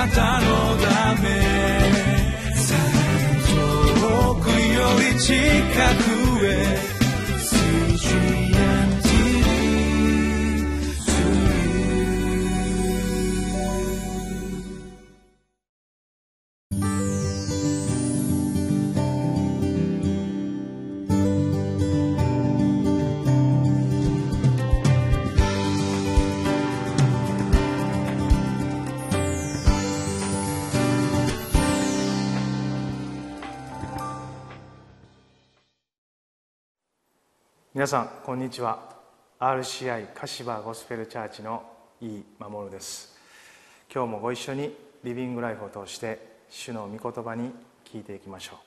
なたのため。遠くより近く。皆さんこんにちは。RCI 柏ゴスペルチャーチの井伊守です。今日もご一緒にリビングライフを通して主の御言葉に聞いていきましょ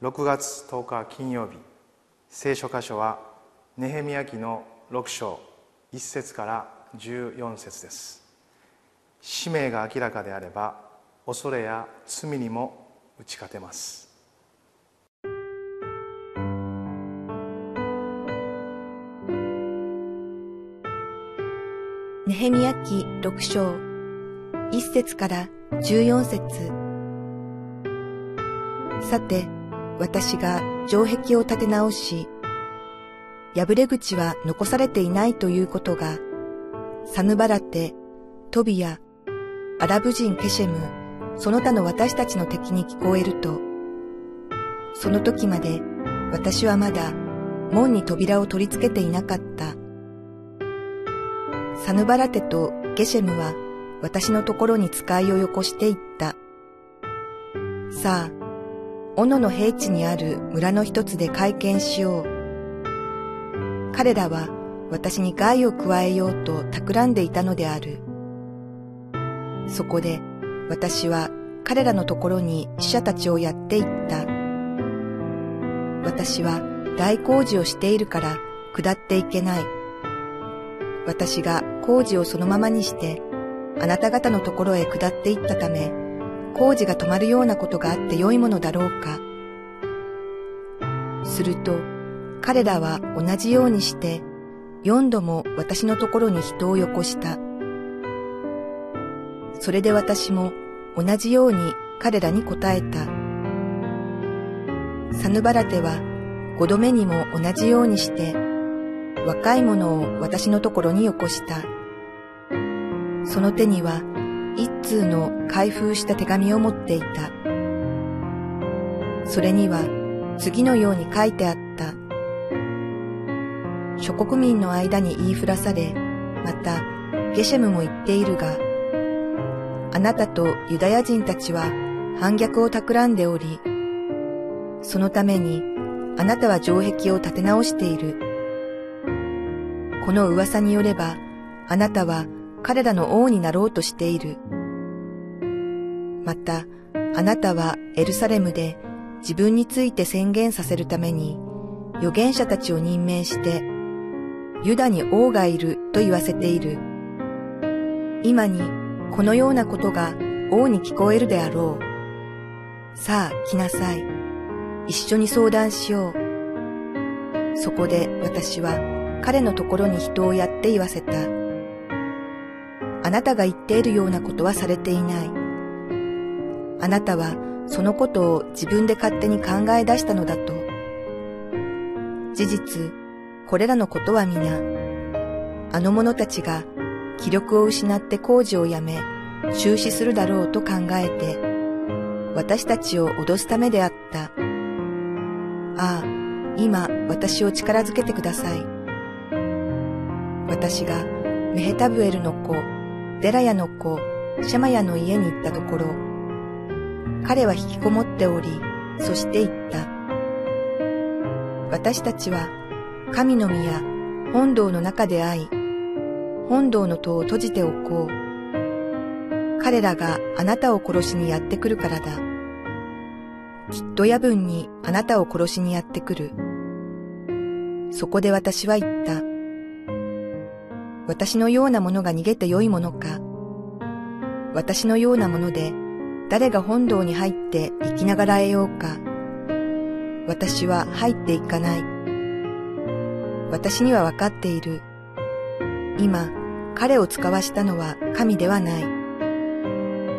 う。6月10日金曜日聖書箇所はネヘミヤ記の6章1節から14節です。使命が明らかであれば恐れや罪にも打ち勝てます。ヘミヤ記六章、一節から十四節。さて、私が城壁を立て直し、破れ口は残されていないということが、サヌバラテ、トビア、アラブ人ケシェム、その他の私たちの敵に聞こえると、その時まで私はまだ門に扉を取り付けていなかった。サヌバラテとゲシェムは私のところに使いをよこしていった。さあ、斧の平地にある村の一つで会見しよう。彼らは私に害を加えようと企んでいたのである。そこで私は彼らのところに死者たちをやっていった。私は大工事をしているから下っていけない。私が工事をそのままにして、あなた方のところへ下っていったため、工事が止まるようなことがあって良いものだろうか。すると、彼らは同じようにして、四度も私のところに人をよこした。それで私も同じように彼らに答えた。サヌバラテは五度目にも同じようにして、若い者を私のところによこした。その手には一通の開封した手紙を持っていた。それには次のように書いてあった。諸国民の間に言いふらされ、またゲシェムも言っているが、あなたとユダヤ人たちは反逆を企んでおり、そのためにあなたは城壁を建て直している。この噂によれば、あなたは彼らの王になろうとしている。また、あなたはエルサレムで自分について宣言させるために預言者たちを任命して、ユダに王がいると言わせている。今にこのようなことが王に聞こえるであろう。さあ来なさい。一緒に相談しよう。そこで私は彼のところに人をやって言わせた。あなたが言っているようなことはされていない。あなたはそのことを自分で勝手に考え出したのだと。事実、これらのことは皆、あの者たちが気力を失って工事をやめ、中止するだろうと考えて、私たちを脅すためであった。ああ、今私を力づけてください。私がメヘタブエルの子、デラヤの子、シャマヤの家に行ったところ、彼は引きこもっており、そして言った。私たちは神の宮、本堂の中で会い、本堂の戸を閉じておこう。彼らがあなたを殺しにやってくるからだ。きっと夜分にあなたを殺しにやってくる。そこで私は言った。私のようなものが逃げてよいものか。私のようなもので誰が本堂に入って生きながらえようか。私は入っていかない。私にはわかっている。今、彼を使わしたのは神ではない。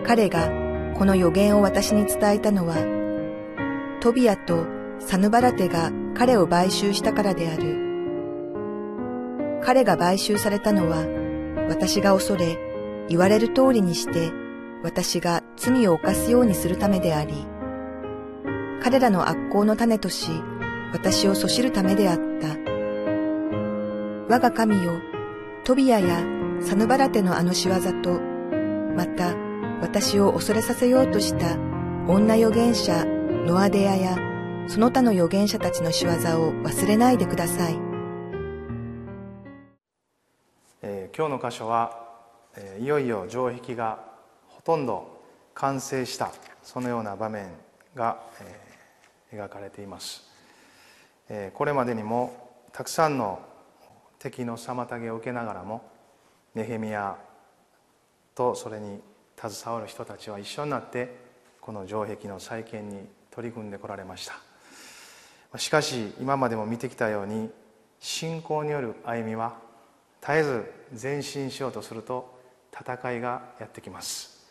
彼がこの予言を私に伝えたのは、トビアとサヌバラテが彼を買収したからである。彼が買収されたのは、私が恐れ、言われる通りにして、私が罪を犯すようにするためであり、彼らの悪行の種とし、私をそしるためであった。我が神よ、トビアやサヌバラテのあの仕業と、また私を恐れさせようとした女預言者ノアデアやその他の預言者たちの仕業を忘れないでください。今日の箇所は、え、いよいよ城壁がほとんど完成したそのような場面が、え、描かれています、え、これまでにもたくさんの敵の妨げを受けながらもネヘミヤとそれに携わる人たちは一緒になってこの城壁の再建に取り組んでこられました。しかし今までも見てきたように信仰による歩みは絶えず前進しようとすると戦いがやってきます。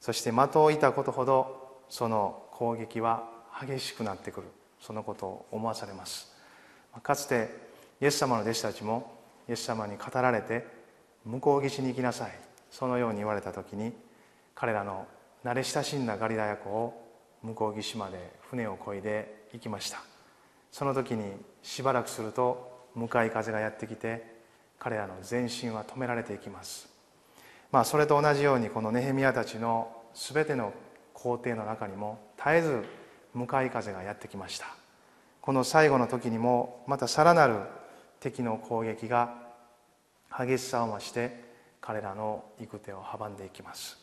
そして的を射たことほどその攻撃は激しくなってくる。そのことを思わされます。かつてイエス様の弟子たちもイエス様に語られて向こう岸に行きなさい。そのように言われた時に彼らの慣れ親しんだガリラヤ湖を向こう岸まで船を漕いで行きました。その時にしばらくすると向かい風がやってきて彼らの前進は止められていきます。まあそれと同じようにこのネヘミヤたちの全ての工程の中にも絶えず向かい風がやってきました。この最後の時にもまたさらなる敵の攻撃が激しさを増して彼らの行く手を阻んでいきます、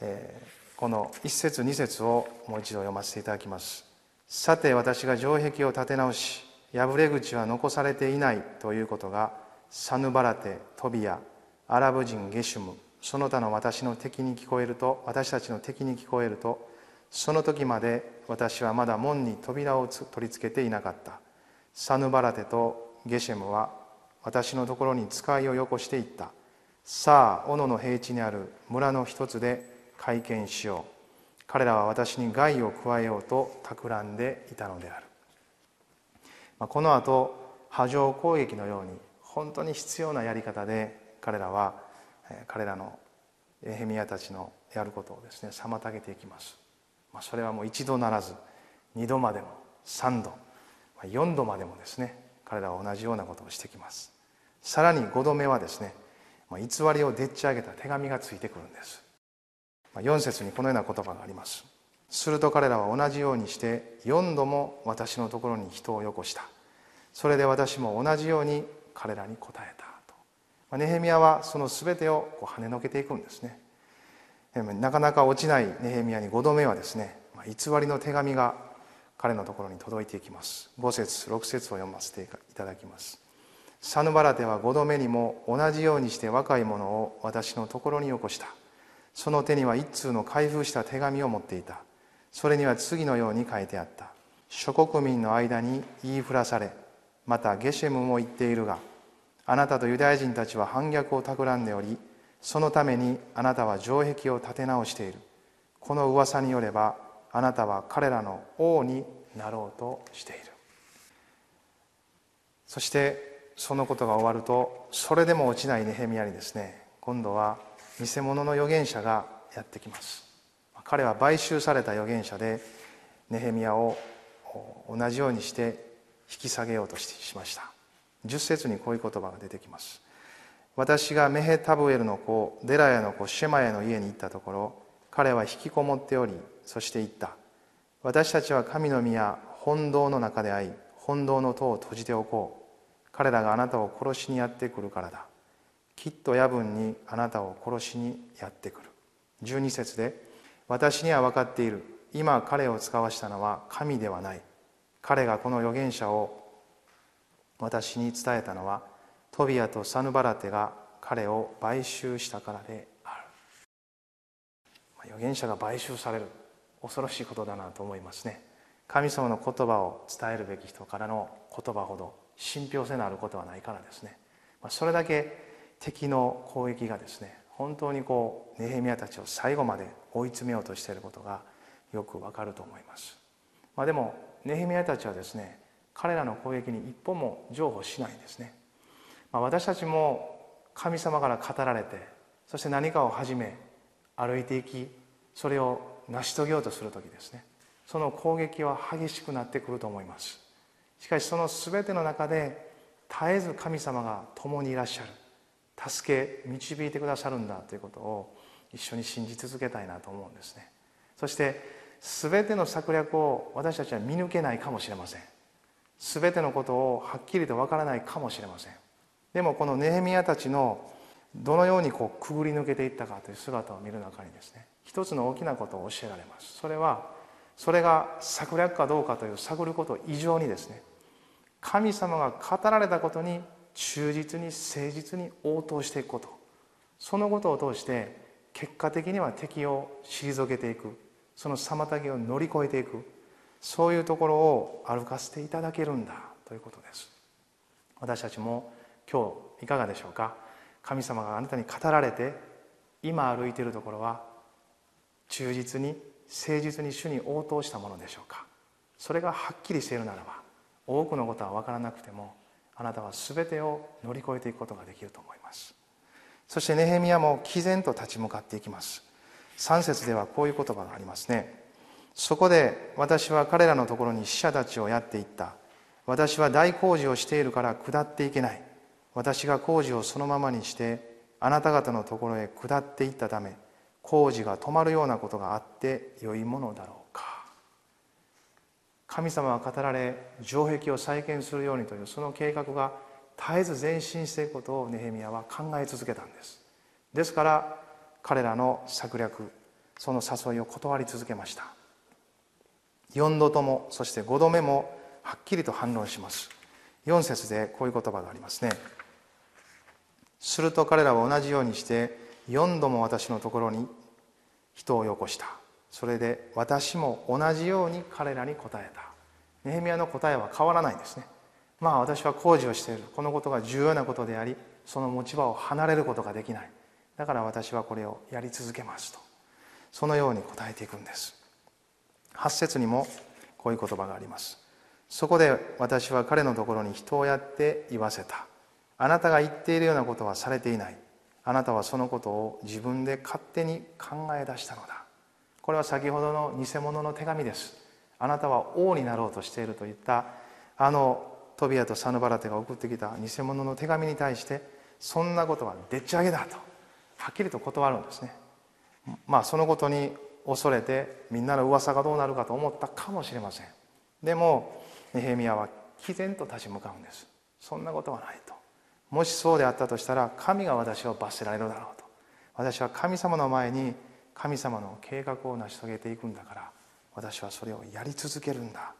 えー、この一節二節をもう一度読ませていただきます。さて私が城壁を建て直し破れ口は残されていないということがサヌバラテトビアアラブ人ゲシュムその他の私の敵に聞こえると私たちの敵に聞こえるとその時まで私はまだ門に扉を取り付けていなかった。サヌバラテとゲシェムは私のところに使いをよこしていった。さあ斧の平地にある村の一つで会見しよう。彼らは私に害を加えようと企んでいたのである、まあ、この後波状攻撃のように本当に必要なやり方で彼らは彼らのエヘミヤたちのやることをですね妨げていきます、まあ、それはもう一度ならず二度までも三度四度までもですね彼らは同じようなことをしてきます。さらに5度目はですね偽りをでっち上げた手紙がついてくるんです。4節にこのような言葉があります。すると彼らは同じようにして4度も私のところに人をよこした。それで私も同じように彼らに答えたと。ネヘミヤはその全てをこう跳ねのけていくんですね。なかなか落ちないネヘミヤに5度目はですね偽りの手紙が彼のところに届いていきます。5節6節を読ませていただきます。サヌバラテは5度目にも同じようにして若い者を私のところによこした。その手には一通の開封した手紙を持っていた。それには次のように書いてあった。諸国民の間に言いふらされまたゲシェムも言っているがあなたとユダヤ人たちは反逆を企んでおりそのためにあなたは城壁を建て直している。この噂によればあなたは彼らの王になろうとしている。そしてそのことが終わるとそれでも落ちないネヘミヤにですね。今度は偽物の預言者がやってきます。彼は買収された預言者でネヘミヤを同じようにして引き下げようとしました。10節にこういう言葉が出てきます。私がメヘタブエルの子デラヤの子シェマヤの家に行ったところ彼は引きこもっておりそして言った。私たちは神の宮本堂の中で会い本堂の戸を閉じておこう。彼らがあなたを殺しにやってくるからだ。きっと夜分にあなたを殺しにやってくる。12節で私には分かっている。今彼を使わしたのは神ではない。彼がこの預言者を私に伝えたのはトビアとサヌバラテが彼を買収したからである。預言者が買収される恐ろしいことだなと思いますね。神様の言葉を伝えるべき人からの言葉ほど信憑性のあることはないからですね。それだけ敵の攻撃がですね本当にこうネヘミヤたちを最後まで追い詰めようとしていることがよくわかると思います、まあ、でもネヘミヤたちはですね彼らの攻撃に一歩も譲歩しないんですね、まあ、私たちも神様から語られてそして何かを始め歩いていきそれを成し遂げようとする時ですね。その攻撃は激しくなってくると思います。しかしその全ての中で絶えず神様が共にいらっしゃる。助け導いてくださるんだということを一緒に信じ続けたいなと思うんですね。そして全ての策略を私たちは見抜けないかもしれません。全てのことをはっきりとわからないかもしれません。でもこのネヘミヤたちのどのようにこうくぐり抜けていったかという姿を見る中にですね一つの大きなことを教えられます。それはそれが策略かどうかという探ること以上にですね神様が語られたことに忠実に誠実に応答していくこと。そのことを通して結果的には敵を退けていく。その妨げを乗り越えていく。そういうところを歩かせていただけるんだということです。私たちも今日いかがでしょうか？神様があなたに語られて今歩いているところは忠実に誠実に主に応答したものでしょうか？それがはっきりしているならば多くのことは分からなくてもあなたは全てを乗り越えていくことができると思います。そしてネヘミヤも毅然と立ち向かっていきます。3節ではこういう言葉がありますね。そこで私は彼らのところに死者たちをやっていった。私は大工事をしているから下っていけない。私が工事をそのままにしてあなた方のところへ下っていったため工事が止まるようなことがあってよいものだろうか。神様は語られ城壁を再建するようにというその計画が絶えず前進していくことをネヘミヤは考え続けたんです。ですから彼らの策略その誘いを断り続けました。4度ともそして5度目もはっきりと反論します。4節でこういう言葉がありますね。すると彼らは同じようにして4度も私のところに人をよこした。それで私も同じように彼らに答えた。ネヘミヤの答えは変わらないんですね。まあ私は工事をしている。このことが重要なことでありその持ち場を離れることができない。だから私はこれをやり続けますと。そのように答えていくんです。8節にもこういう言葉があります。そこで私は彼のところに人をやって言わせた。あなたが言っているようなことはされていない。あなたはそのことを自分で勝手に考え出したのだ。これは先ほどの偽物の手紙です。あなたは王になろうとしているといった。あのトビアとサヌバラテが送ってきた偽物の手紙に対してそんなことはでっち上げだとはっきりと断るんですね。まあそのことに恐れてみんなの噂がどうなるかと思ったかもしれません。でもネヘミヤは毅然と立ち向かうんです。そんなことはないと。もしそうであったとしたら神が私を罰せられるだろうと。私は神様の前に神様の計画を成し遂げていくんだから私はそれをやり続けるんだ。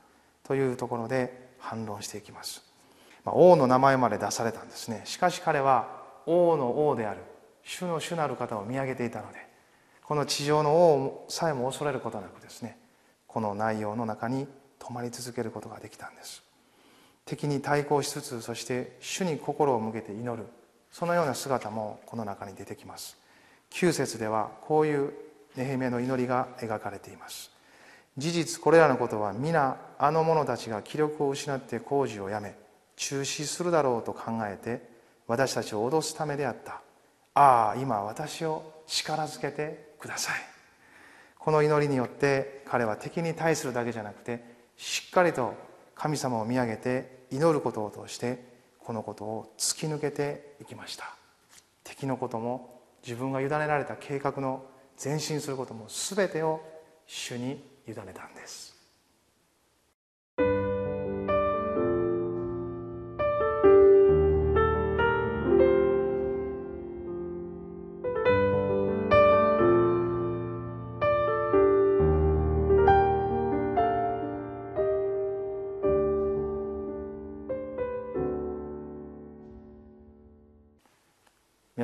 というところで反論していきます、まあ、王の名前まで出されたんですね。しかし彼は王の王である主の主なる方を見上げていたのでこの地上の王さえも恐れることなくですねこの内容の中に止まり続けることができたんです。敵に対抗しつつそして主に心を向けて祈る。そのような姿もこの中に出てきます。9節ではこういうネヘメの祈りが描かれています。事実これらのことは皆あの者たちが気力を失って工事をやめ中止するだろうと考えて私たちを脅すためであった。ああ今私を力づけてください。この祈りによって彼は敵に対するだけじゃなくてしっかりと神様を見上げて祈ることを通してこのことを突き抜けていきました。敵のことも自分が委ねられた計画の前進することも全てを主に委ねたんです。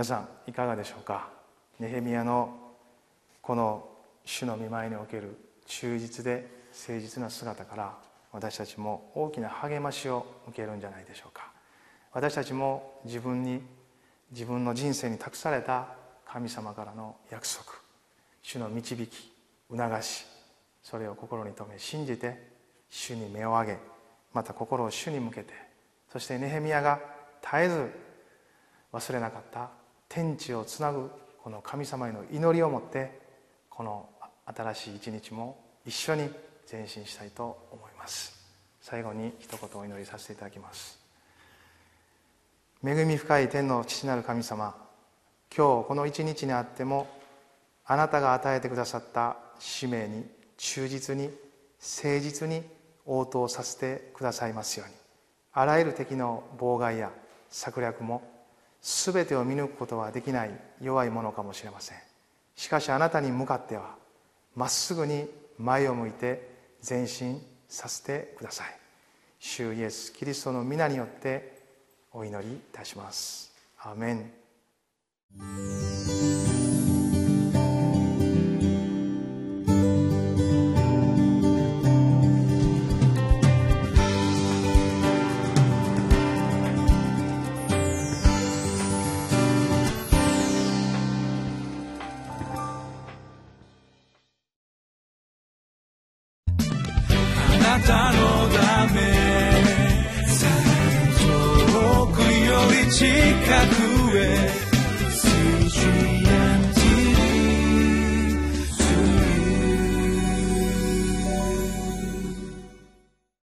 さんいかがでしょうか？ネヘミヤのこの主の見舞いにおける忠実で誠実な姿から私たちも大きな励ましを受けるんじゃないでしょうか。私たちも自分に自分の人生に託された神様からの約束主の導き促しそれを心に留め信じて主に目を上げまた心を主に向けてそしてネヘミヤが絶えず忘れなかった天地をつなぐこの神様への祈りを持ってこの新しい一日も一緒に前進したいと思います。最後に一言お祈りさせていただきます。恵み深い天の父なる神様今日この一日にあってもあなたが与えてくださった使命に忠実に誠実に応答させてくださいますように。あらゆる敵の妨害や策略も全てを見抜くことはできない弱いものかもしれません。しかしあなたに向かってはまっすぐに前を向いて前進させてください。主イエスキリストの皆によってお祈りいたします。アーメン。